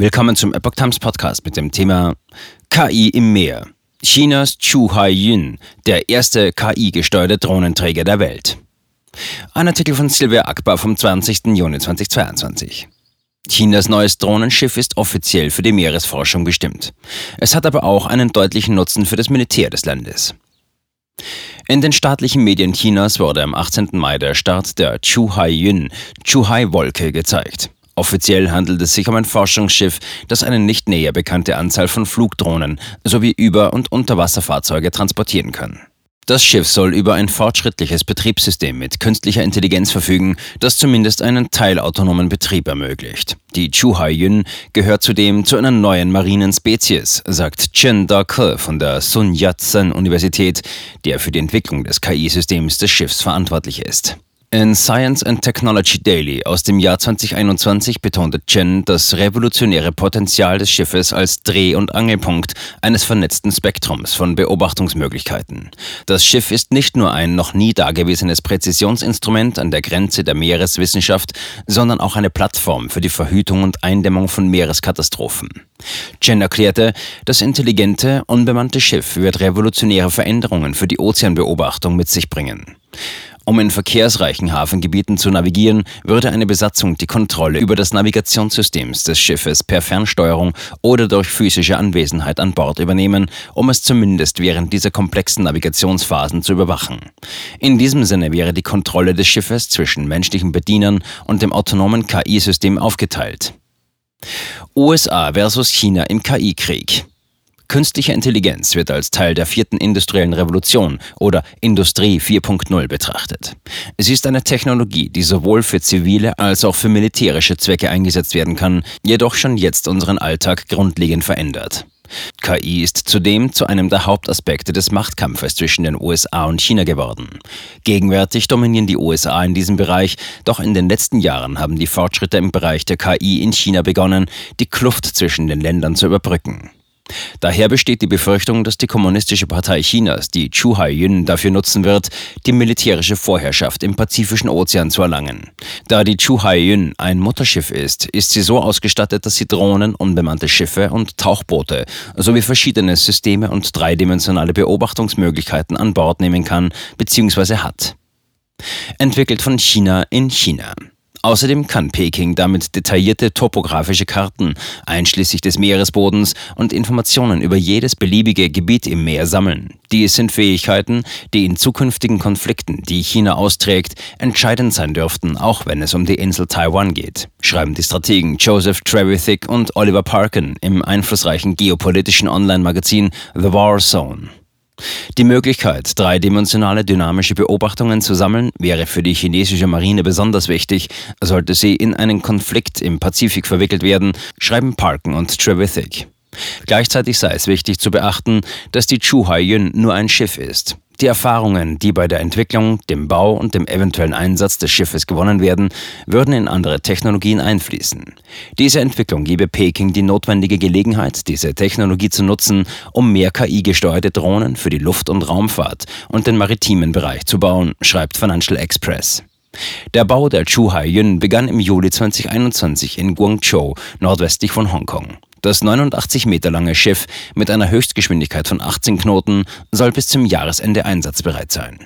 Willkommen zum Epoch Times Podcast mit dem Thema KI im Meer. Chinas Chu Haiyun, der erste KI-gesteuerte Drohnenträger der Welt. Ein Artikel von Silvia Akbar vom 20. Juni 2022. Chinas neues Drohnenschiff ist offiziell für die Meeresforschung bestimmt. Es hat aber auch einen deutlichen Nutzen für das Militär des Landes. In den staatlichen Medien Chinas wurde am 18. Mai der Start der Chuhai-Yun, Chuhai-Wolke, gezeigt. Offiziell handelt es sich um ein Forschungsschiff, das eine nicht näher bekannte Anzahl von Flugdrohnen sowie Über- und Unterwasserfahrzeuge transportieren kann. Das Schiff soll über ein fortschrittliches Betriebssystem mit künstlicher Intelligenz verfügen, das zumindest einen teilautonomen Betrieb ermöglicht. Die Chuhai-Yun gehört zudem zu einer neuen marinen Spezies, sagt Chen Da-ke von der Sun Yat-sen Universität, der für die Entwicklung des KI-Systems des Schiffs verantwortlich ist. In Science and Technology Daily aus dem Jahr 2021 betonte Chen das revolutionäre Potenzial des Schiffes als Dreh- und Angelpunkt eines vernetzten Spektrums von Beobachtungsmöglichkeiten. Das Schiff ist nicht nur ein noch nie dagewesenes Präzisionsinstrument an der Grenze der Meereswissenschaft, sondern auch eine Plattform für die Verhütung und Eindämmung von Meereskatastrophen. Chen erklärte, das intelligente, unbemannte Schiff wird revolutionäre Veränderungen für die Ozeanbeobachtung mit sich bringen. Um in verkehrsreichen Hafengebieten zu navigieren, würde eine Besatzung die Kontrolle über das Navigationssystem des Schiffes per Fernsteuerung oder durch physische Anwesenheit an Bord übernehmen, um es zumindest während dieser komplexen Navigationsphasen zu überwachen. In diesem Sinne wäre die Kontrolle des Schiffes zwischen menschlichen Bedienern und dem autonomen KI-System aufgeteilt. USA versus China im KI-Krieg. Künstliche Intelligenz wird als Teil der vierten industriellen Revolution oder Industrie 4.0 betrachtet. Sie ist eine Technologie, die sowohl für zivile als auch für militärische Zwecke eingesetzt werden kann, jedoch schon jetzt unseren Alltag grundlegend verändert. KI ist zudem zu einem der Hauptaspekte des Machtkampfes zwischen den USA und China geworden. Gegenwärtig dominieren die USA in diesem Bereich, doch in den letzten Jahren haben die Fortschritte im Bereich der KI in China begonnen, die Kluft zwischen den Ländern zu überbrücken. Daher besteht die Befürchtung, dass die Kommunistische Partei Chinas die Chuhai-Yun dafür nutzen wird, die militärische Vorherrschaft im Pazifischen Ozean zu erlangen. Da die Chuhai-Yun ein Mutterschiff ist, ist sie so ausgestattet, dass sie Drohnen, unbemannte Schiffe und Tauchboote sowie verschiedene Systeme und dreidimensionale Beobachtungsmöglichkeiten an Bord nehmen kann bzw. hat. Entwickelt von China in China. Außerdem kann Peking damit detaillierte topografische Karten, einschließlich des Meeresbodens und Informationen über jedes beliebige Gebiet im Meer sammeln. Dies sind Fähigkeiten, die in zukünftigen Konflikten, die China austrägt, entscheidend sein dürften, auch wenn es um die Insel Taiwan geht, schreiben die Strategen Joseph Trevithick und Oliver Parkin im einflussreichen geopolitischen Online-Magazin The War Zone. Die Möglichkeit, dreidimensionale dynamische Beobachtungen zu sammeln, wäre für die chinesische Marine besonders wichtig, sollte sie in einen Konflikt im Pazifik verwickelt werden, schreiben Parken und Trevithick. Gleichzeitig sei es wichtig zu beachten, dass die Chuhai-Yun nur ein Schiff ist. Die Erfahrungen, die bei der Entwicklung, dem Bau und dem eventuellen Einsatz des Schiffes gewonnen werden, würden in andere Technologien einfließen. Diese Entwicklung gebe Peking die notwendige Gelegenheit, diese Technologie zu nutzen, um mehr KI-gesteuerte Drohnen für die Luft- und Raumfahrt und den maritimen Bereich zu bauen, schreibt Financial Express. Der Bau der Chuhai-Yun begann im Juli 2021 in Guangzhou, nordwestlich von Hongkong. Das 89 Meter lange Schiff mit einer Höchstgeschwindigkeit von 18 Knoten soll bis zum Jahresende einsatzbereit sein.